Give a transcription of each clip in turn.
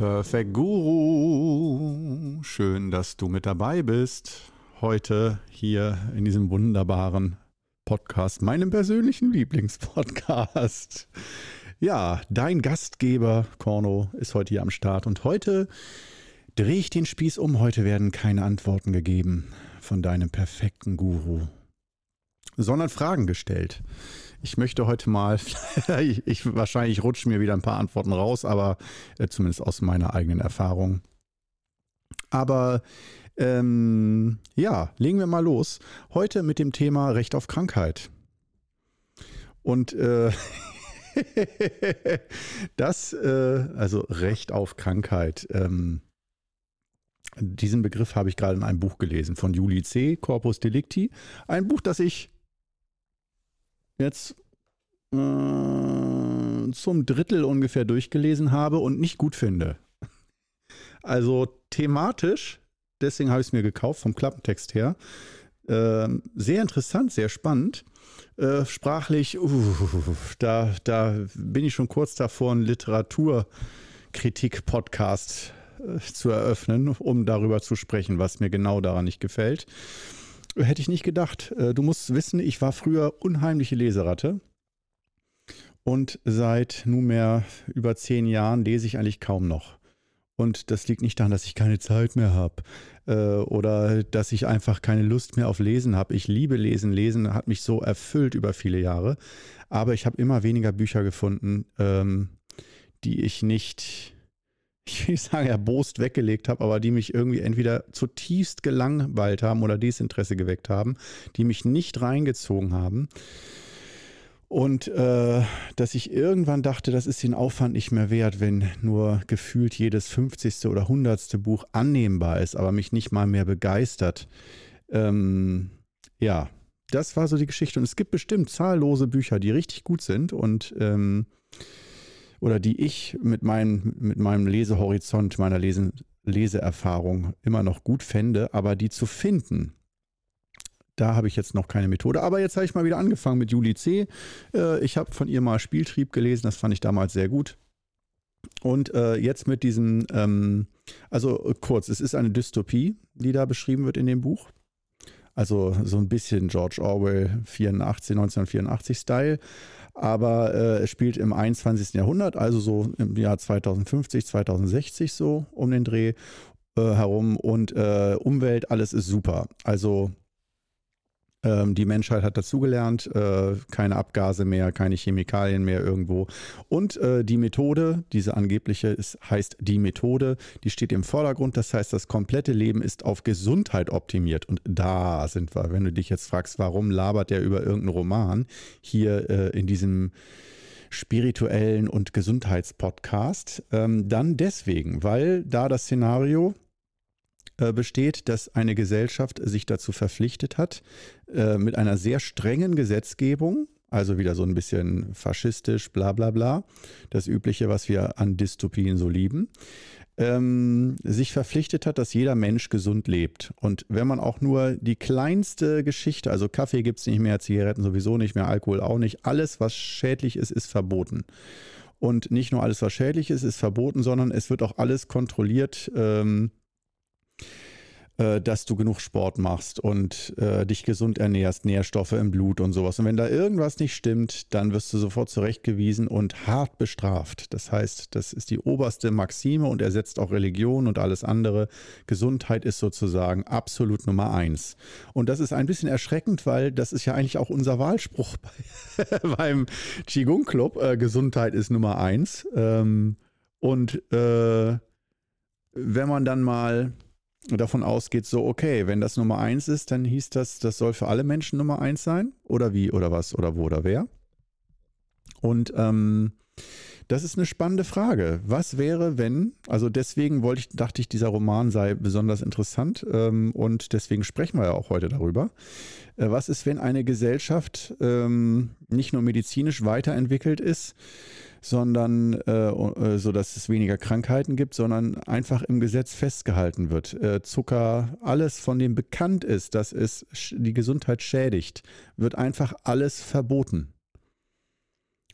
Perfect Guru, schön, dass du mit dabei bist. Heute hier in diesem wunderbaren Podcast, meinem persönlichen Lieblingspodcast. Ja, dein Gastgeber Korno ist heute hier am Start und heute drehe ich den Spieß um. Heute werden keine Antworten gegeben von deinem perfekten Guru, sondern Fragen gestellt. Ich möchte heute mal, ich, ich, wahrscheinlich rutschen mir wieder ein paar Antworten raus, aber äh, zumindest aus meiner eigenen Erfahrung. Aber ähm, ja, legen wir mal los. Heute mit dem Thema Recht auf Krankheit. Und äh, das, äh, also Recht auf Krankheit. Ähm, diesen Begriff habe ich gerade in einem Buch gelesen von Juli C., Corpus Delicti. Ein Buch, das ich jetzt äh, zum Drittel ungefähr durchgelesen habe und nicht gut finde. Also thematisch, deswegen habe ich es mir gekauft vom Klappentext her. Äh, sehr interessant, sehr spannend. Äh, sprachlich, uh, da, da bin ich schon kurz davor, einen Literaturkritik-Podcast äh, zu eröffnen, um darüber zu sprechen, was mir genau daran nicht gefällt. Hätte ich nicht gedacht. Äh, du musst wissen, ich war früher unheimliche Leseratte. Und seit nunmehr über zehn Jahren lese ich eigentlich kaum noch. Und das liegt nicht daran, dass ich keine Zeit mehr habe äh, oder dass ich einfach keine Lust mehr auf Lesen habe. Ich liebe Lesen. Lesen hat mich so erfüllt über viele Jahre. Aber ich habe immer weniger Bücher gefunden, ähm, die ich nicht ich will nicht sagen, erbost weggelegt habe, aber die mich irgendwie entweder zutiefst gelangweilt haben oder Desinteresse geweckt haben, die mich nicht reingezogen haben. Und äh, dass ich irgendwann dachte, das ist den Aufwand nicht mehr wert, wenn nur gefühlt jedes 50. oder 100. Buch annehmbar ist, aber mich nicht mal mehr begeistert. Ähm, ja, das war so die Geschichte. Und es gibt bestimmt zahllose Bücher, die richtig gut sind und ähm, oder die ich mit, mein, mit meinem Lesehorizont, meiner Lese, Leseerfahrung immer noch gut fände, aber die zu finden, da habe ich jetzt noch keine Methode. Aber jetzt habe ich mal wieder angefangen mit Julie C. Äh, ich habe von ihr mal Spieltrieb gelesen, das fand ich damals sehr gut. Und äh, jetzt mit diesem, ähm, also kurz, es ist eine Dystopie, die da beschrieben wird in dem Buch. Also so ein bisschen George Orwell 84, 1984 Style aber äh, es spielt im 21. Jahrhundert, also so im Jahr 2050, 2060 so um den Dreh äh, herum und äh, Umwelt, alles ist super. Also ähm, die Menschheit hat dazugelernt, äh, keine Abgase mehr, keine Chemikalien mehr irgendwo. Und äh, die Methode, diese angebliche, ist, heißt die Methode, die steht im Vordergrund. Das heißt, das komplette Leben ist auf Gesundheit optimiert. Und da sind wir. Wenn du dich jetzt fragst, warum labert der über irgendeinen Roman hier äh, in diesem spirituellen und Gesundheitspodcast, ähm, dann deswegen, weil da das Szenario besteht, dass eine Gesellschaft sich dazu verpflichtet hat, äh, mit einer sehr strengen Gesetzgebung, also wieder so ein bisschen faschistisch, bla bla bla, das Übliche, was wir an Dystopien so lieben, ähm, sich verpflichtet hat, dass jeder Mensch gesund lebt. Und wenn man auch nur die kleinste Geschichte, also Kaffee gibt es nicht mehr, Zigaretten sowieso nicht mehr, Alkohol auch nicht, alles, was schädlich ist, ist verboten. Und nicht nur alles, was schädlich ist, ist verboten, sondern es wird auch alles kontrolliert. Ähm, äh, dass du genug Sport machst und äh, dich gesund ernährst, Nährstoffe im Blut und sowas. Und wenn da irgendwas nicht stimmt, dann wirst du sofort zurechtgewiesen und hart bestraft. Das heißt, das ist die oberste Maxime und ersetzt auch Religion und alles andere. Gesundheit ist sozusagen absolut Nummer eins. Und das ist ein bisschen erschreckend, weil das ist ja eigentlich auch unser Wahlspruch bei, beim Qigong Club. Äh, Gesundheit ist Nummer eins. Ähm, und äh, wenn man dann mal davon ausgeht, so, okay, wenn das Nummer eins ist, dann hieß das, das soll für alle Menschen Nummer eins sein? Oder wie, oder was, oder wo, oder wer? Und ähm, das ist eine spannende Frage. Was wäre, wenn, also deswegen wollte ich, dachte ich, dieser Roman sei besonders interessant ähm, und deswegen sprechen wir ja auch heute darüber. Äh, was ist, wenn eine Gesellschaft ähm, nicht nur medizinisch weiterentwickelt ist, sondern äh, äh, so dass es weniger Krankheiten gibt, sondern einfach im Gesetz festgehalten wird. Äh, Zucker, alles von dem bekannt ist, dass es die Gesundheit schädigt, wird einfach alles verboten.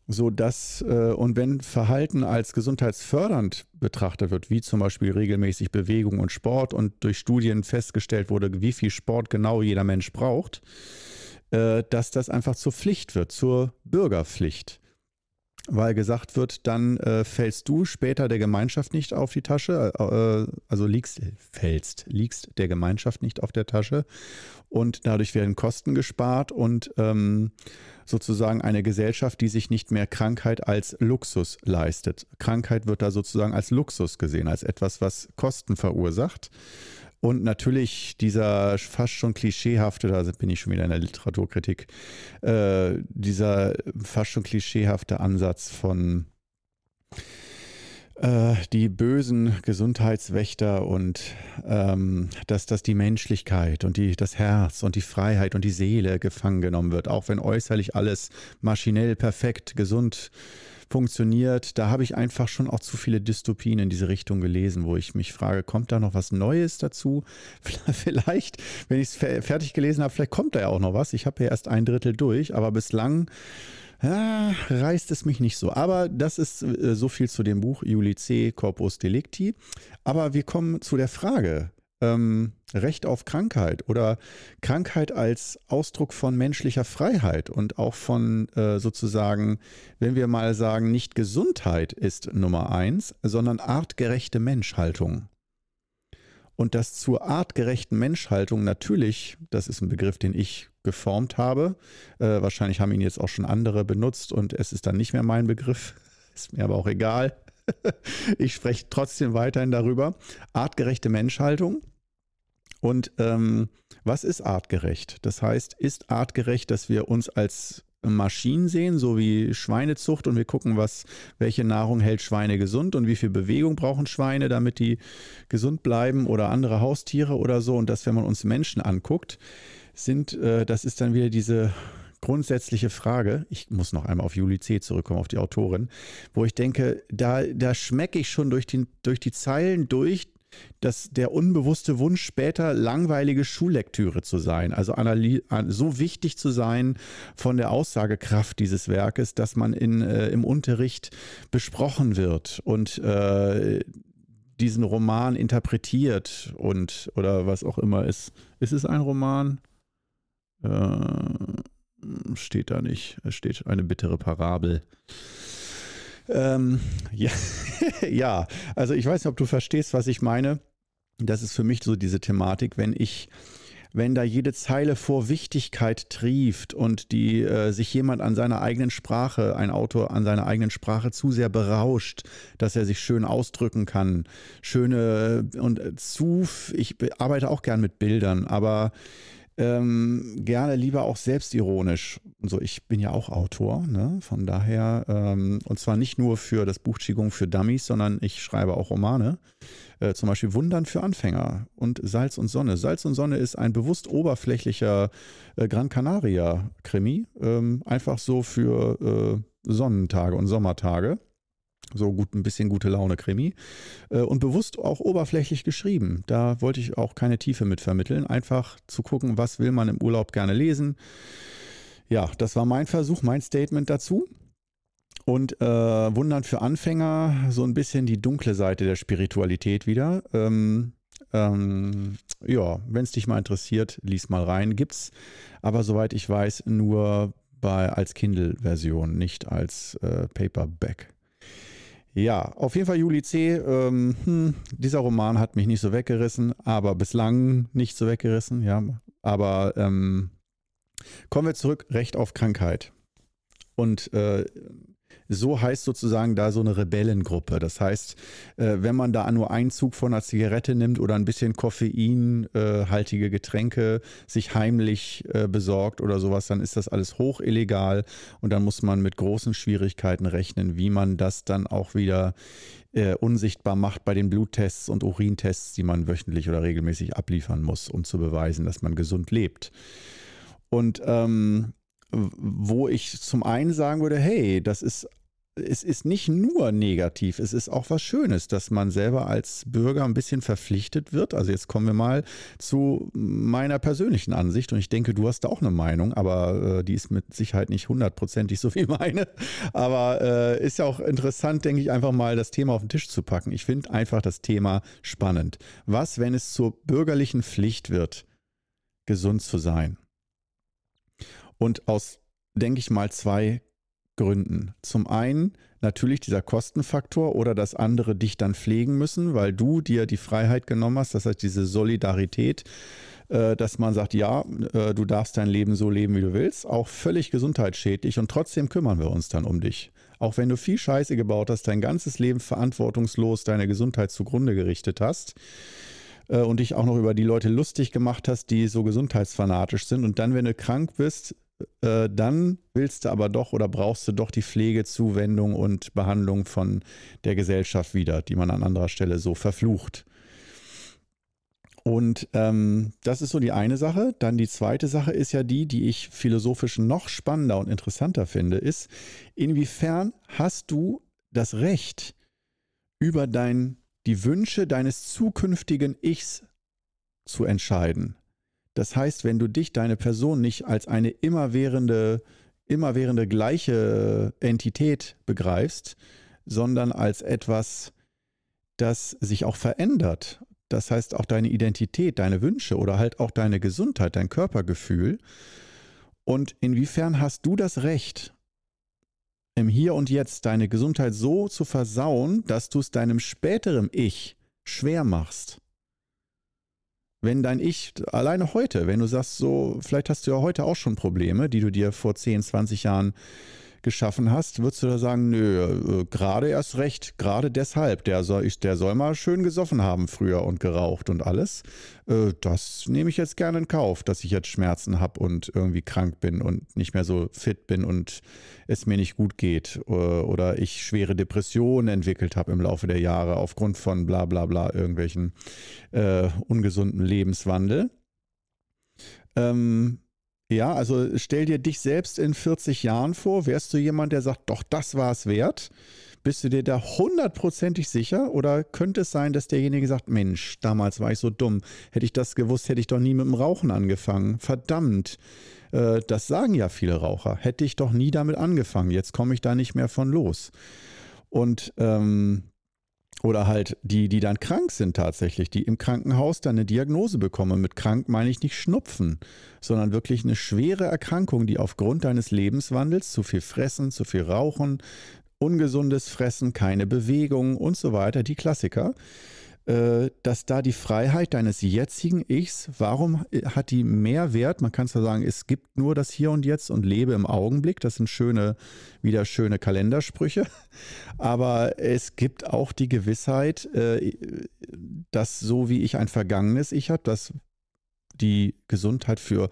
so dass äh, und wenn Verhalten als gesundheitsfördernd betrachtet wird, wie zum Beispiel regelmäßig Bewegung und Sport und durch Studien festgestellt wurde, wie viel Sport genau jeder Mensch braucht, äh, dass das einfach zur Pflicht wird, zur Bürgerpflicht weil gesagt wird, dann äh, fällst du später der Gemeinschaft nicht auf die Tasche, äh, also liegst, fällst, liegst der Gemeinschaft nicht auf der Tasche und dadurch werden Kosten gespart und ähm, sozusagen eine Gesellschaft, die sich nicht mehr Krankheit als Luxus leistet. Krankheit wird da sozusagen als Luxus gesehen, als etwas, was Kosten verursacht. Und natürlich dieser fast schon klischeehafte, da bin ich schon wieder in der Literaturkritik, äh, dieser fast schon klischeehafte Ansatz von äh, die bösen Gesundheitswächter und ähm, dass, dass die Menschlichkeit und die, das Herz und die Freiheit und die Seele gefangen genommen wird, auch wenn äußerlich alles maschinell perfekt gesund funktioniert. Da habe ich einfach schon auch zu viele Dystopien in diese Richtung gelesen, wo ich mich frage, kommt da noch was Neues dazu? Vielleicht, wenn ich es fertig gelesen habe, vielleicht kommt da ja auch noch was. Ich habe ja erst ein Drittel durch, aber bislang ja, reißt es mich nicht so. Aber das ist äh, so viel zu dem Buch Juli C. Corpus Delicti. Aber wir kommen zu der Frage, ähm, Recht auf Krankheit oder Krankheit als Ausdruck von menschlicher Freiheit und auch von äh, sozusagen, wenn wir mal sagen, nicht Gesundheit ist Nummer eins, sondern artgerechte Menschhaltung. Und das zur artgerechten Menschhaltung natürlich, das ist ein Begriff, den ich geformt habe. Äh, wahrscheinlich haben ihn jetzt auch schon andere benutzt und es ist dann nicht mehr mein Begriff. Ist mir aber auch egal. ich spreche trotzdem weiterhin darüber. Artgerechte Menschhaltung. Und ähm, was ist artgerecht? Das heißt, ist artgerecht, dass wir uns als Maschinen sehen, so wie Schweinezucht und wir gucken, was, welche Nahrung hält Schweine gesund und wie viel Bewegung brauchen Schweine, damit die gesund bleiben oder andere Haustiere oder so. Und das, wenn man uns Menschen anguckt, sind, äh, das ist dann wieder diese grundsätzliche Frage, ich muss noch einmal auf Juli C. zurückkommen, auf die Autorin, wo ich denke, da, da schmecke ich schon durch, den, durch die Zeilen durch, dass der unbewusste Wunsch später langweilige Schullektüre zu sein, also so wichtig zu sein von der Aussagekraft dieses Werkes, dass man in, äh, im Unterricht besprochen wird und äh, diesen Roman interpretiert und oder was auch immer ist. Ist es ein Roman? Äh, steht da nicht. Es steht eine bittere Parabel. Ähm, ja, ja, also ich weiß nicht, ob du verstehst, was ich meine. Das ist für mich so diese Thematik, wenn ich wenn da jede Zeile vor Wichtigkeit trieft und die äh, sich jemand an seiner eigenen Sprache, ein Autor an seiner eigenen Sprache zu sehr berauscht, dass er sich schön ausdrücken kann, schöne und äh, zu, ich arbeite auch gern mit Bildern, aber ähm, gerne lieber auch selbstironisch. Und ich bin ja auch Autor, ne? von daher, ähm, und zwar nicht nur für das Buch Qigong für Dummies, sondern ich schreibe auch Romane. Äh, zum Beispiel Wundern für Anfänger und Salz und Sonne. Salz und Sonne ist ein bewusst oberflächlicher äh, Gran Canaria-Krimi, ähm, einfach so für äh, Sonnentage und Sommertage. So gut, ein bisschen gute Laune Krimi. Äh, und bewusst auch oberflächlich geschrieben. Da wollte ich auch keine Tiefe mit vermitteln. Einfach zu gucken, was will man im Urlaub gerne lesen. Ja, das war mein Versuch, mein Statement dazu. Und äh, Wundern für Anfänger, so ein bisschen die dunkle Seite der Spiritualität wieder. Ähm, ähm, ja, wenn es dich mal interessiert, lies mal rein. Gibt's aber soweit ich weiß nur bei als Kindle-Version, nicht als äh, Paperback. Ja, auf jeden Fall Juli C. Ähm, hm, dieser Roman hat mich nicht so weggerissen, aber bislang nicht so weggerissen, ja. Aber ähm, kommen wir zurück, Recht auf Krankheit. Und äh, so heißt sozusagen da so eine Rebellengruppe. Das heißt, äh, wenn man da nur einen Zug von einer Zigarette nimmt oder ein bisschen koffeinhaltige Getränke sich heimlich äh, besorgt oder sowas, dann ist das alles hoch illegal und dann muss man mit großen Schwierigkeiten rechnen, wie man das dann auch wieder äh, unsichtbar macht bei den Bluttests und Urintests, die man wöchentlich oder regelmäßig abliefern muss, um zu beweisen, dass man gesund lebt. Und ähm, wo ich zum einen sagen würde, hey, das ist es ist nicht nur negativ, es ist auch was Schönes, dass man selber als Bürger ein bisschen verpflichtet wird. Also jetzt kommen wir mal zu meiner persönlichen Ansicht und ich denke, du hast da auch eine Meinung, aber äh, die ist mit Sicherheit nicht hundertprozentig so wie meine. Aber äh, ist ja auch interessant, denke ich, einfach mal das Thema auf den Tisch zu packen. Ich finde einfach das Thema spannend. Was, wenn es zur bürgerlichen Pflicht wird, gesund zu sein? Und aus, denke ich mal, zwei Gründen. Zum einen natürlich dieser Kostenfaktor oder dass andere dich dann pflegen müssen, weil du dir die Freiheit genommen hast, das heißt diese Solidarität, äh, dass man sagt, ja, äh, du darfst dein Leben so leben, wie du willst, auch völlig gesundheitsschädlich und trotzdem kümmern wir uns dann um dich. Auch wenn du viel Scheiße gebaut hast, dein ganzes Leben verantwortungslos deine Gesundheit zugrunde gerichtet hast äh, und dich auch noch über die Leute lustig gemacht hast, die so gesundheitsfanatisch sind und dann, wenn du krank bist, äh, dann willst du aber doch oder brauchst du doch die Pflege, Zuwendung und Behandlung von der Gesellschaft wieder, die man an anderer Stelle so verflucht. Und ähm, das ist so die eine Sache. Dann die zweite Sache ist ja die, die ich philosophisch noch spannender und interessanter finde, ist, inwiefern hast du das Recht, über dein, die Wünsche deines zukünftigen Ichs zu entscheiden? Das heißt, wenn du dich, deine Person nicht als eine immerwährende, immerwährende gleiche Entität begreifst, sondern als etwas, das sich auch verändert. Das heißt, auch deine Identität, deine Wünsche oder halt auch deine Gesundheit, dein Körpergefühl. Und inwiefern hast du das Recht, im Hier und Jetzt deine Gesundheit so zu versauen, dass du es deinem späteren Ich schwer machst? Wenn dein Ich alleine heute, wenn du sagst, so, vielleicht hast du ja heute auch schon Probleme, die du dir vor 10, 20 Jahren geschaffen hast, würdest du da sagen, nö, äh, gerade erst recht, gerade deshalb, der soll, der soll mal schön gesoffen haben früher und geraucht und alles. Äh, das nehme ich jetzt gerne in Kauf, dass ich jetzt Schmerzen habe und irgendwie krank bin und nicht mehr so fit bin und es mir nicht gut geht äh, oder ich schwere Depressionen entwickelt habe im Laufe der Jahre aufgrund von bla bla bla irgendwelchen äh, ungesunden Lebenswandel. Ähm, ja, also stell dir dich selbst in 40 Jahren vor. Wärst du jemand, der sagt, doch, das war es wert? Bist du dir da hundertprozentig sicher? Oder könnte es sein, dass derjenige sagt, Mensch, damals war ich so dumm. Hätte ich das gewusst, hätte ich doch nie mit dem Rauchen angefangen. Verdammt. Äh, das sagen ja viele Raucher. Hätte ich doch nie damit angefangen. Jetzt komme ich da nicht mehr von los. Und ähm, oder halt die, die dann krank sind tatsächlich, die im Krankenhaus dann eine Diagnose bekommen. Mit krank meine ich nicht Schnupfen, sondern wirklich eine schwere Erkrankung, die aufgrund deines Lebenswandels, zu viel Fressen, zu viel Rauchen, ungesundes Fressen, keine Bewegung und so weiter, die Klassiker, dass da die Freiheit deines jetzigen Ichs, warum hat die mehr Wert? Man kann zwar sagen, es gibt nur das Hier und Jetzt und lebe im Augenblick. Das sind schöne, wieder schöne Kalendersprüche. Aber es gibt auch die Gewissheit, äh, dass so wie ich ein vergangenes Ich habe, dass die Gesundheit für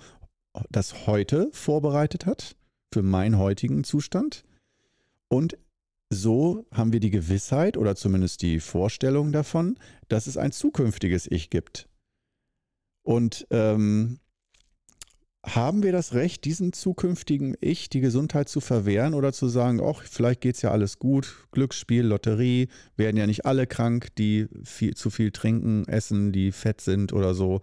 das Heute vorbereitet hat, für meinen heutigen Zustand. Und so haben wir die Gewissheit oder zumindest die Vorstellung davon, dass es ein zukünftiges Ich gibt. Und ähm, haben wir das Recht, diesem zukünftigen Ich die Gesundheit zu verwehren oder zu sagen, ach, vielleicht geht es ja alles gut, Glücksspiel, Lotterie, werden ja nicht alle krank, die viel, zu viel trinken, essen, die fett sind oder so.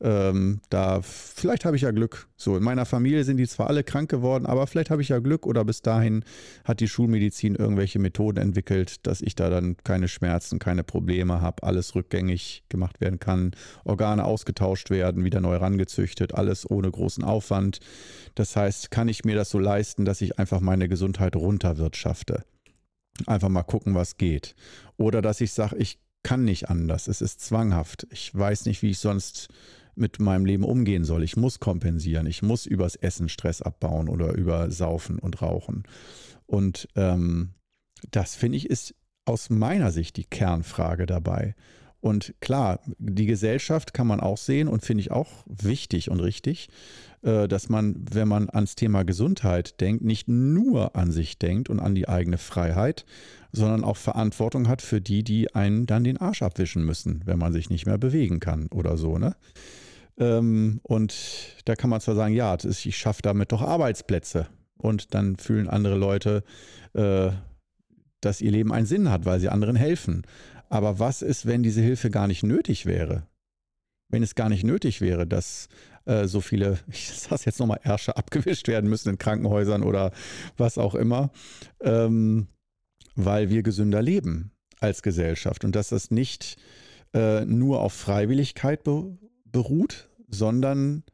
Ähm, da, vielleicht habe ich ja Glück. So, in meiner Familie sind die zwar alle krank geworden, aber vielleicht habe ich ja Glück oder bis dahin hat die Schulmedizin irgendwelche Methoden entwickelt, dass ich da dann keine Schmerzen, keine Probleme habe, alles rückgängig gemacht werden kann, Organe ausgetauscht werden, wieder neu rangezüchtet, alles ohne großen Aufwand. Das heißt, kann ich mir das so leisten, dass ich einfach meine Gesundheit runterwirtschafte? Einfach mal gucken, was geht. Oder dass ich sage, ich kann nicht anders, es ist zwanghaft. Ich weiß nicht, wie ich sonst mit meinem Leben umgehen soll. Ich muss kompensieren. Ich muss übers Essen Stress abbauen oder über Saufen und Rauchen. Und ähm, das finde ich ist aus meiner Sicht die Kernfrage dabei. Und klar, die Gesellschaft kann man auch sehen und finde ich auch wichtig und richtig, äh, dass man, wenn man ans Thema Gesundheit denkt, nicht nur an sich denkt und an die eigene Freiheit, sondern auch Verantwortung hat für die, die einen dann den Arsch abwischen müssen, wenn man sich nicht mehr bewegen kann oder so, ne? Ähm, und da kann man zwar sagen, ja, ich schaffe damit doch Arbeitsplätze. Und dann fühlen andere Leute, äh, dass ihr Leben einen Sinn hat, weil sie anderen helfen. Aber was ist, wenn diese Hilfe gar nicht nötig wäre? Wenn es gar nicht nötig wäre, dass äh, so viele, ich sage jetzt nochmal, Ärsche abgewischt werden müssen in Krankenhäusern oder was auch immer, ähm, weil wir gesünder leben als Gesellschaft und dass das nicht äh, nur auf Freiwilligkeit be beruht, sondern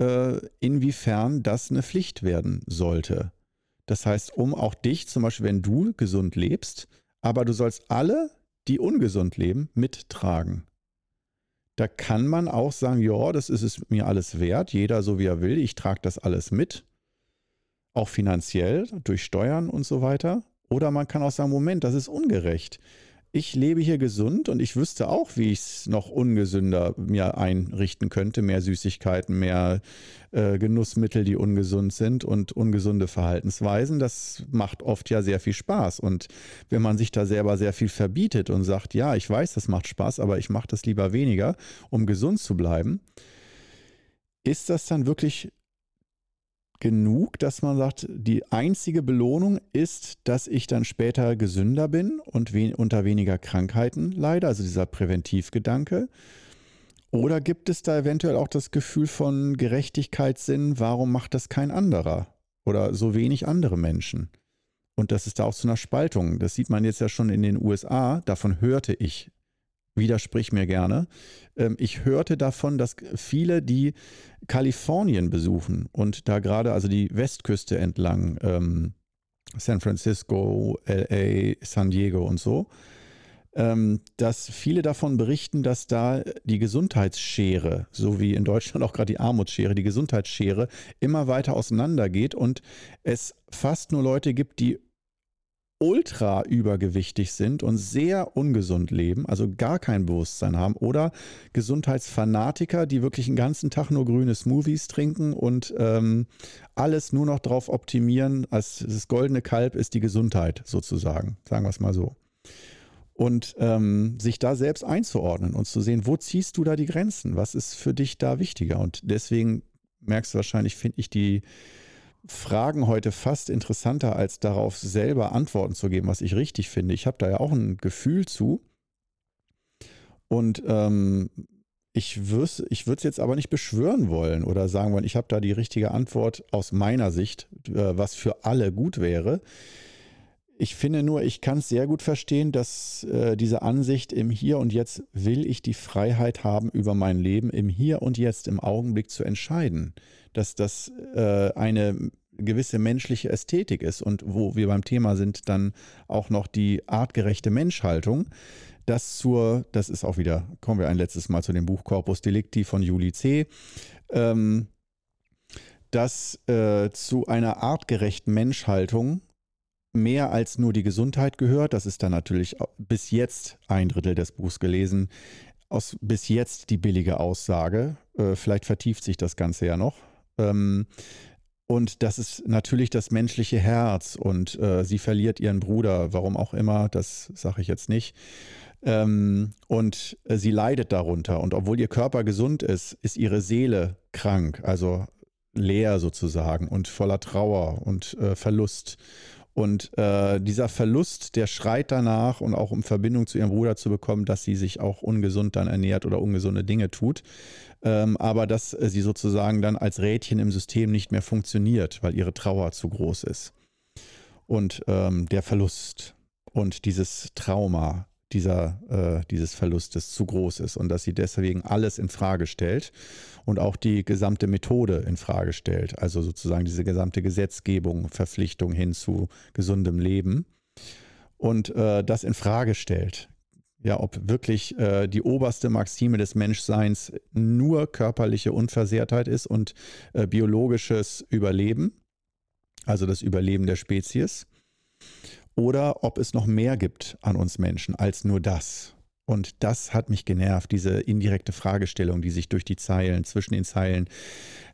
äh, inwiefern das eine Pflicht werden sollte. Das heißt, um auch dich, zum Beispiel, wenn du gesund lebst, aber du sollst alle, die ungesund leben, mittragen. Da kann man auch sagen, ja, das ist es mir alles wert, jeder so wie er will, ich trage das alles mit, auch finanziell, durch Steuern und so weiter. Oder man kann auch sagen, Moment, das ist ungerecht ich lebe hier gesund und ich wüsste auch, wie ich es noch ungesünder mir einrichten könnte. Mehr Süßigkeiten, mehr äh, Genussmittel, die ungesund sind und ungesunde Verhaltensweisen. Das macht oft ja sehr viel Spaß. Und wenn man sich da selber sehr viel verbietet und sagt, ja, ich weiß, das macht Spaß, aber ich mache das lieber weniger, um gesund zu bleiben, ist das dann wirklich genug, dass man sagt, die einzige Belohnung ist, dass ich dann später gesünder bin und we unter weniger Krankheiten leide, also dieser Präventivgedanke. Oder gibt es da eventuell auch das Gefühl von Gerechtigkeitssinn, warum macht das kein anderer oder so wenig andere Menschen? Und das ist da auch zu einer Spaltung. Das sieht man jetzt ja schon in den USA, davon hörte ich widersprich mir gerne. Ähm, ich hörte davon, dass viele, die Kalifornien besuchen und da gerade also die Westküste entlang, ähm, San Francisco, LA, San Diego und so, ähm, dass viele davon berichten, dass da die Gesundheitsschere, so wie in Deutschland auch gerade die Armutsschere, die Gesundheitsschere immer weiter auseinandergeht und es fast nur Leute gibt, die ultra übergewichtig sind und sehr ungesund leben, also gar kein Bewusstsein haben, oder Gesundheitsfanatiker, die wirklich den ganzen Tag nur grüne Smoothies trinken und ähm, alles nur noch darauf optimieren, als das goldene Kalb ist die Gesundheit sozusagen, sagen wir es mal so. Und ähm, sich da selbst einzuordnen und zu sehen, wo ziehst du da die Grenzen? Was ist für dich da wichtiger? Und deswegen merkst du wahrscheinlich, finde ich die Fragen heute fast interessanter, als darauf selber Antworten zu geben, was ich richtig finde. Ich habe da ja auch ein Gefühl zu. Und ähm, ich würde es ich jetzt aber nicht beschwören wollen oder sagen wollen, ich habe da die richtige Antwort aus meiner Sicht, äh, was für alle gut wäre. Ich finde nur, ich kann es sehr gut verstehen, dass äh, diese Ansicht im Hier und Jetzt will ich die Freiheit haben, über mein Leben im Hier und Jetzt, im Augenblick zu entscheiden. Dass das äh, eine gewisse menschliche Ästhetik ist und wo wir beim Thema sind, dann auch noch die artgerechte Menschhaltung. Das zur, das ist auch wieder, kommen wir ein letztes Mal zu dem Buch Corpus Delicti von Juli C. Ähm, dass äh, zu einer artgerechten Menschhaltung mehr als nur die Gesundheit gehört. Das ist dann natürlich bis jetzt ein Drittel des Buchs gelesen. Aus bis jetzt die billige Aussage. Äh, vielleicht vertieft sich das Ganze ja noch. Ähm, und das ist natürlich das menschliche Herz. Und äh, sie verliert ihren Bruder, warum auch immer, das sage ich jetzt nicht. Ähm, und äh, sie leidet darunter. Und obwohl ihr Körper gesund ist, ist ihre Seele krank, also leer sozusagen und voller Trauer und Verlust. Und äh, dieser Verlust, der schreit danach und auch um Verbindung zu ihrem Bruder zu bekommen, dass sie sich auch ungesund dann ernährt oder ungesunde Dinge tut. Ähm, aber dass äh, sie sozusagen dann als Rädchen im System nicht mehr funktioniert, weil ihre Trauer zu groß ist. Und ähm, der Verlust und dieses Trauma dieser, äh, dieses Verlustes zu groß ist und dass sie deswegen alles in Frage stellt und auch die gesamte Methode in Frage stellt, also sozusagen diese gesamte Gesetzgebung, Verpflichtung hin zu gesundem Leben. Und äh, das in Frage stellt. Ja, ob wirklich äh, die oberste Maxime des Menschseins nur körperliche Unversehrtheit ist und äh, biologisches Überleben, also das Überleben der Spezies oder ob es noch mehr gibt an uns Menschen als nur das. Und das hat mich genervt, diese indirekte Fragestellung, die sich durch die Zeilen, zwischen den Zeilen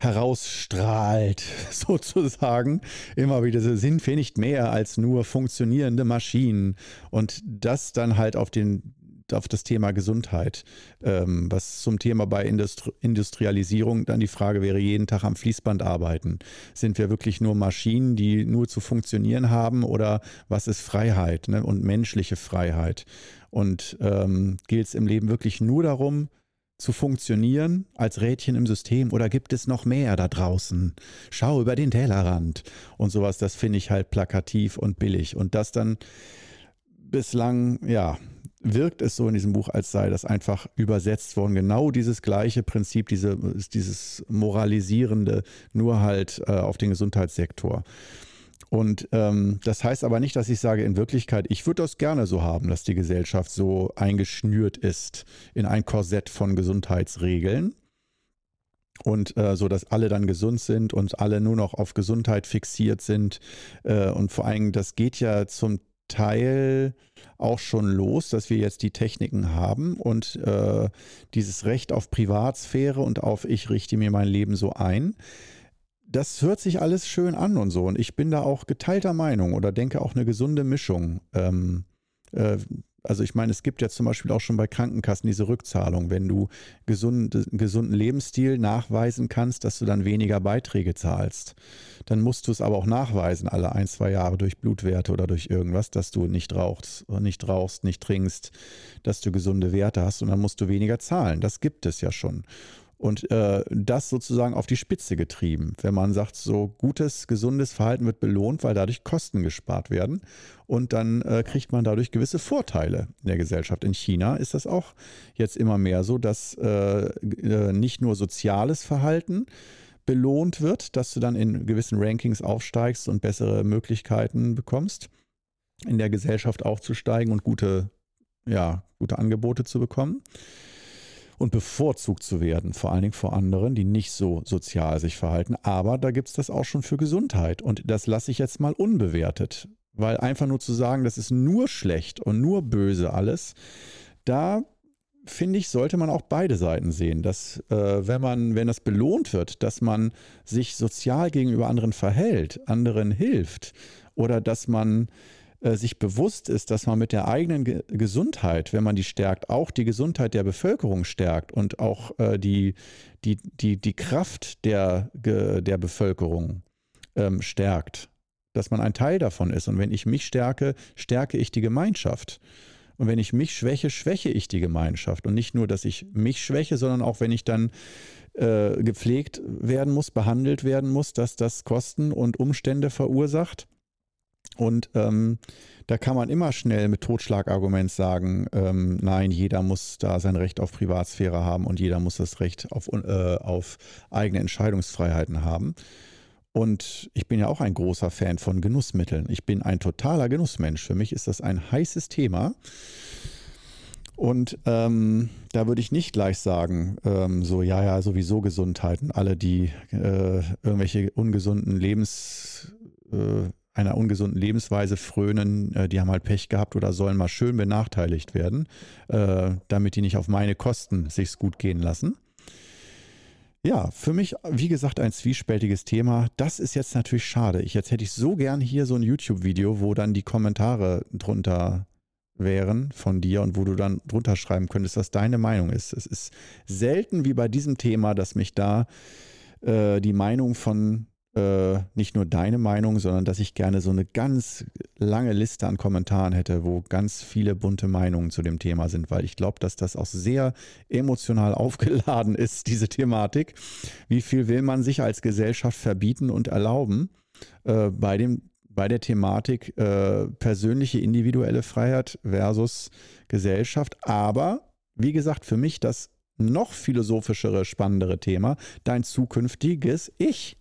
herausstrahlt, sozusagen. Immer wieder so, sind wir nicht mehr als nur funktionierende Maschinen. Und das dann halt auf den auf das Thema Gesundheit. Ähm, was zum Thema bei Industri Industrialisierung dann die Frage wäre, jeden Tag am Fließband arbeiten. Sind wir wirklich nur Maschinen, die nur zu funktionieren haben oder was ist Freiheit ne? und menschliche Freiheit? Und ähm, gilt es im Leben wirklich nur darum, zu funktionieren als Rädchen im System oder gibt es noch mehr da draußen? Schau über den Tellerrand und sowas, das finde ich halt plakativ und billig. Und das dann bislang, ja, wirkt es so in diesem Buch, als sei das einfach übersetzt worden. Genau dieses gleiche Prinzip, diese, dieses moralisierende, nur halt äh, auf den Gesundheitssektor. Und ähm, das heißt aber nicht, dass ich sage, in Wirklichkeit, ich würde das gerne so haben, dass die Gesellschaft so eingeschnürt ist in ein Korsett von Gesundheitsregeln. Und äh, so, dass alle dann gesund sind und alle nur noch auf Gesundheit fixiert sind. Äh, und vor allem, das geht ja zum Teil auch schon los, dass wir jetzt die Techniken haben und äh, dieses Recht auf Privatsphäre und auf ich richte mir mein Leben so ein. Das hört sich alles schön an und so. Und ich bin da auch geteilter Meinung oder denke auch eine gesunde Mischung. Ähm, äh, also ich meine, es gibt ja zum Beispiel auch schon bei Krankenkassen diese Rückzahlung, wenn du gesund, gesunden Lebensstil nachweisen kannst, dass du dann weniger Beiträge zahlst. Dann musst du es aber auch nachweisen, alle ein, zwei Jahre durch Blutwerte oder durch irgendwas, dass du nicht rauchst, nicht rauchst, nicht trinkst, dass du gesunde Werte hast und dann musst du weniger zahlen. Das gibt es ja schon und äh, das sozusagen auf die Spitze getrieben. Wenn man sagt, so gutes, gesundes Verhalten wird belohnt, weil dadurch Kosten gespart werden und dann äh, kriegt man dadurch gewisse Vorteile in der Gesellschaft. In China ist das auch jetzt immer mehr so, dass äh, äh nicht nur soziales Verhalten belohnt wird, dass du dann in gewissen Rankings aufsteigst und bessere Möglichkeiten bekommst, in der Gesellschaft aufzusteigen und gute, ja, gute Angebote zu bekommen und bevorzugt zu werden, vor allen Dingen vor anderen, die nicht so sozial sich verhalten. Aber da gibt es das auch schon für Gesundheit und das lasse ich jetzt mal unbewertet, weil einfach nur zu sagen, das ist nur schlecht und nur böse alles, da finde ich, sollte man auch beide Seiten sehen, dass äh, wenn man, wenn das belohnt wird, dass man sich sozial gegenüber anderen verhält, anderen hilft oder dass man äh, sich bewusst ist, dass man mit der eigenen Ge Gesundheit, wenn man die stärkt, auch die Gesundheit der Bevölkerung stärkt und auch äh, die, die, die, die Kraft der, der Bevölkerung ähm, stärkt, dass man ein Teil davon ist. Und wenn ich mich stärke, stärke ich die Gemeinschaft. Und wenn ich mich schwäche, schwäche ich die Gemeinschaft. Und nicht nur, dass ich mich schwäche, sondern auch wenn ich dann äh, gepflegt werden muss, behandelt werden muss, dass das Kosten und Umstände verursacht und ähm, da kann man immer schnell mit Totschlagargument sagen, ähm, nein, jeder muss da sein Recht auf Privatsphäre haben und jeder muss das Recht auf, äh, auf eigene Entscheidungsfreiheiten haben. Und ich bin ja auch ein großer Fan von Genussmitteln. Ich bin ein totaler Genussmensch. Für mich ist das ein heißes Thema. Und ähm, da würde ich nicht gleich sagen, ähm, so, ja, ja, sowieso Gesundheit und alle, die äh, irgendwelche ungesunden Lebens... Äh, einer ungesunden Lebensweise frönen, äh, die haben halt Pech gehabt oder sollen mal schön benachteiligt werden, äh, damit die nicht auf meine Kosten sich's gut gehen lassen. Ja, für mich, wie gesagt, ein zwiespältiges Thema. Das ist jetzt natürlich schade. Ich, jetzt hätte ich so gern hier so ein YouTube-Video, wo dann die Kommentare drunter wären von dir und wo du dann drunter schreiben könntest, was deine Meinung ist. Es ist selten wie bei diesem Thema, dass mich da äh, die Meinung von äh, nicht nur deine Meinung, sondern dass ich gerne so eine ganz lange Liste an Kommentaren hätte, wo ganz viele bunte Meinungen zu dem Thema sind, weil ich glaube, dass das auch sehr emotional aufgeladen ist, diese Thematik. Wie viel will man sich als Gesellschaft verbieten und erlauben äh, bei dem bei der Thematik äh, persönliche individuelle Freiheit versus Gesellschaft. Aber wie gesagt, für mich das noch philosophischere, spannendere Thema, dein zukünftiges Ich.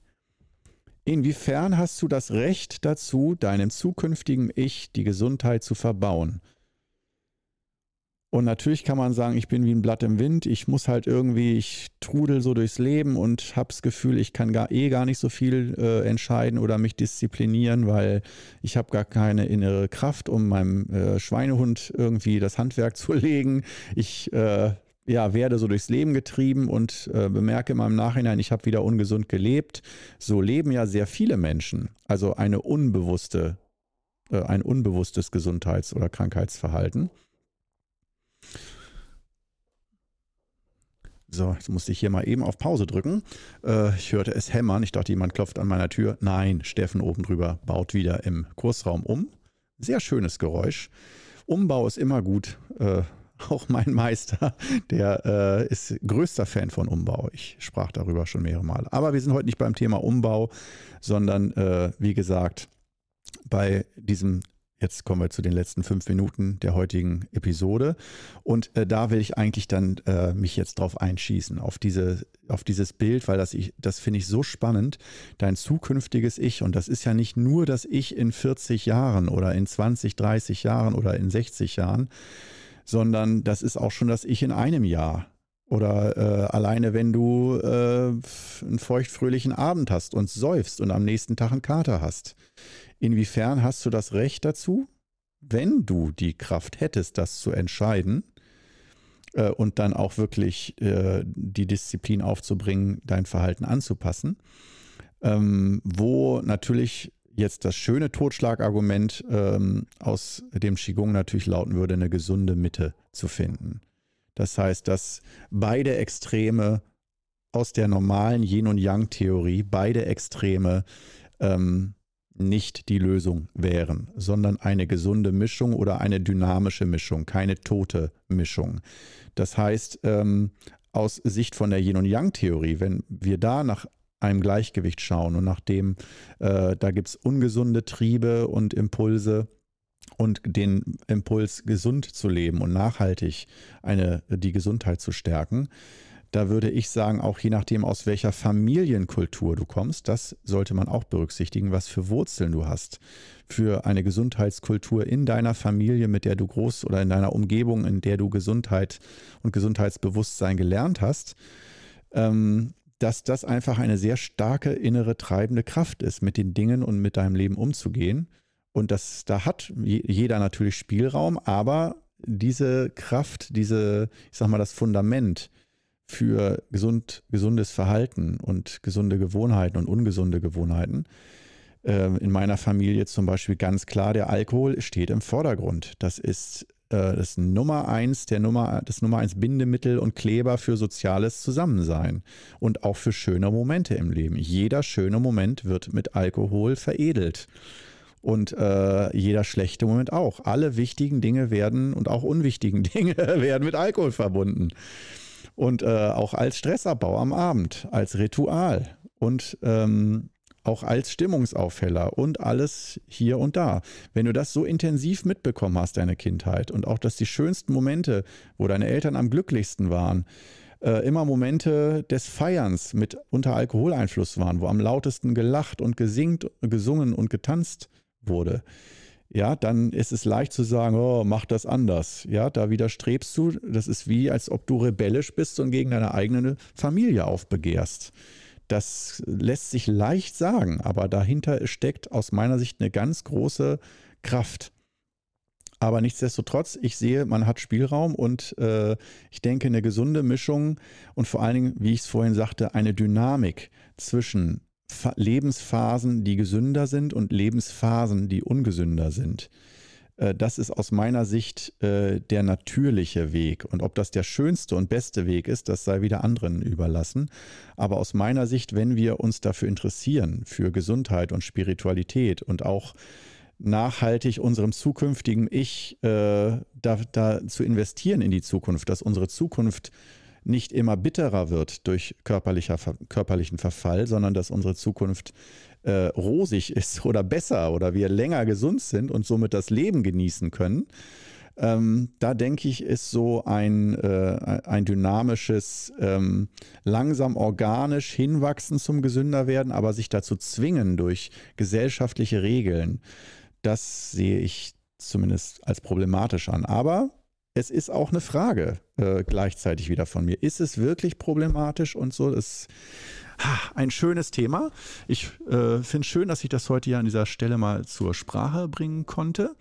Inwiefern hast du das Recht dazu, deinem zukünftigen Ich die Gesundheit zu verbauen? Und natürlich kann man sagen, ich bin wie ein Blatt im Wind, ich muss halt irgendwie, ich trudel so durchs Leben und habe das Gefühl, ich kann gar, eh gar nicht so viel äh, entscheiden oder mich disziplinieren, weil ich habe gar keine innere Kraft, um meinem äh, Schweinehund irgendwie das Handwerk zu legen. Ich äh, ja, werde so durchs Leben getrieben und äh, bemerke in meinem Nachhinein, ich habe wieder ungesund gelebt. So leben ja sehr viele Menschen. Also eine unbewusste, äh, ein unbewusstes Gesundheits- oder Krankheitsverhalten. So, jetzt musste ich hier mal eben auf Pause drücken. Äh, ich hörte es hämmern. Ich dachte, jemand klopft an meiner Tür. Nein, Steffen oben drüber baut wieder im Kursraum um. Sehr schönes Geräusch. Umbau ist immer gut. Äh, auch mein Meister, der äh, ist größter Fan von Umbau. Ich sprach darüber schon mehrere Mal. Aber wir sind heute nicht beim Thema Umbau, sondern äh, wie gesagt, bei diesem Jetzt kommen wir zu den letzten fünf Minuten der heutigen Episode. Und äh, da will ich eigentlich dann äh, mich jetzt drauf einschießen, auf, diese, auf dieses Bild, weil das, ich, das finde ich so spannend. Dein zukünftiges Ich. Und das ist ja nicht nur das Ich in 40 Jahren oder in 20, 30 Jahren oder in 60 Jahren, sondern das ist auch schon das Ich in einem Jahr. Oder äh, alleine, wenn du äh, einen feuchtfröhlichen Abend hast und säufst und am nächsten Tag einen Kater hast. Inwiefern hast du das Recht dazu, wenn du die Kraft hättest, das zu entscheiden äh, und dann auch wirklich äh, die Disziplin aufzubringen, dein Verhalten anzupassen? Ähm, wo natürlich jetzt das schöne Totschlagargument ähm, aus dem Qigong natürlich lauten würde, eine gesunde Mitte zu finden. Das heißt, dass beide Extreme aus der normalen Yin- und Yang-Theorie, beide Extreme ähm, nicht die Lösung wären, sondern eine gesunde Mischung oder eine dynamische Mischung, keine tote Mischung. Das heißt, ähm, aus Sicht von der Yin- und Yang-Theorie, wenn wir da nach einem Gleichgewicht schauen und nachdem äh, da gibt es ungesunde Triebe und Impulse und den Impuls gesund zu leben und nachhaltig eine, die Gesundheit zu stärken, da würde ich sagen, auch je nachdem, aus welcher Familienkultur du kommst, das sollte man auch berücksichtigen, was für Wurzeln du hast. Für eine Gesundheitskultur in deiner Familie, mit der du groß oder in deiner Umgebung, in der du Gesundheit und Gesundheitsbewusstsein gelernt hast. Ähm, dass das einfach eine sehr starke innere treibende Kraft ist, mit den Dingen und mit deinem Leben umzugehen. Und das, da hat jeder natürlich Spielraum, aber diese Kraft, diese, ich sag mal, das Fundament für gesund, gesundes Verhalten und gesunde Gewohnheiten und ungesunde Gewohnheiten, äh, in meiner Familie zum Beispiel ganz klar, der Alkohol steht im Vordergrund. Das ist äh, das Nummer eins, der Nummer, das Nummer eins Bindemittel und Kleber für soziales Zusammensein und auch für schöne Momente im Leben. Jeder schöne Moment wird mit Alkohol veredelt. Und äh, jeder schlechte Moment auch. Alle wichtigen Dinge werden und auch unwichtigen Dinge werden mit Alkohol verbunden. Und äh, auch als Stressabbau am Abend, als Ritual. Und ähm, auch als Stimmungsaufheller und alles hier und da. Wenn du das so intensiv mitbekommen hast, deine Kindheit, und auch, dass die schönsten Momente, wo deine Eltern am glücklichsten waren, äh, immer Momente des Feierns mit unter Alkoholeinfluss waren, wo am lautesten gelacht und gesingt, gesungen und getanzt wurde, ja, dann ist es leicht zu sagen, oh, mach das anders. Ja, da widerstrebst du. Das ist wie, als ob du rebellisch bist und gegen deine eigene Familie aufbegehrst. Das lässt sich leicht sagen, aber dahinter steckt aus meiner Sicht eine ganz große Kraft. Aber nichtsdestotrotz, ich sehe, man hat Spielraum und äh, ich denke, eine gesunde Mischung und vor allen Dingen, wie ich es vorhin sagte, eine Dynamik zwischen Lebensphasen, die gesünder sind und Lebensphasen, die ungesünder sind. Äh, das ist aus meiner Sicht äh, der natürliche Weg. Und ob das der schönste und beste Weg ist, das sei wieder anderen überlassen. Aber aus meiner Sicht, wenn wir uns dafür interessieren, für Gesundheit und Spiritualität und auch nachhaltig unserem zukünftigen Ich äh, da, da zu investieren in die Zukunft, dass unsere Zukunft nicht immer bitterer wird durch körperlicher, körperlichen Verfall, sondern dass unsere Zukunft äh, rosig ist oder besser oder wir länger gesund sind und somit das Leben genießen können. Ähm, da denke ich, ist so ein, äh, ein dynamisches, ähm, langsam organisch hinwachsen zum gesünder werden, aber sich dazu zwingen durch gesellschaftliche Regeln, das sehe ich zumindest als problematisch an. Aber es ist auch eine Frage äh, gleichzeitig wieder von mir. Ist es wirklich problematisch und so? Das ist ein schönes Thema. Ich äh, finde es schön, dass ich das heute ja an dieser Stelle mal zur Sprache bringen konnte.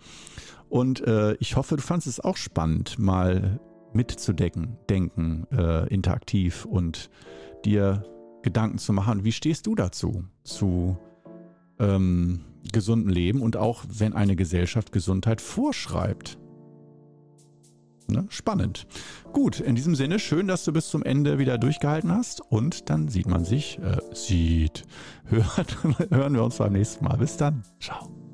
Und äh, ich hoffe, du fandest es auch spannend, mal mitzudecken, denken, äh, interaktiv und dir Gedanken zu machen. Wie stehst du dazu? Zu ähm, gesundem Leben und auch wenn eine Gesellschaft Gesundheit vorschreibt. Ne? Spannend. Gut, in diesem Sinne, schön, dass du bis zum Ende wieder durchgehalten hast und dann sieht man sich, äh, sieht, hört, hören wir uns beim nächsten Mal. Bis dann. Ciao.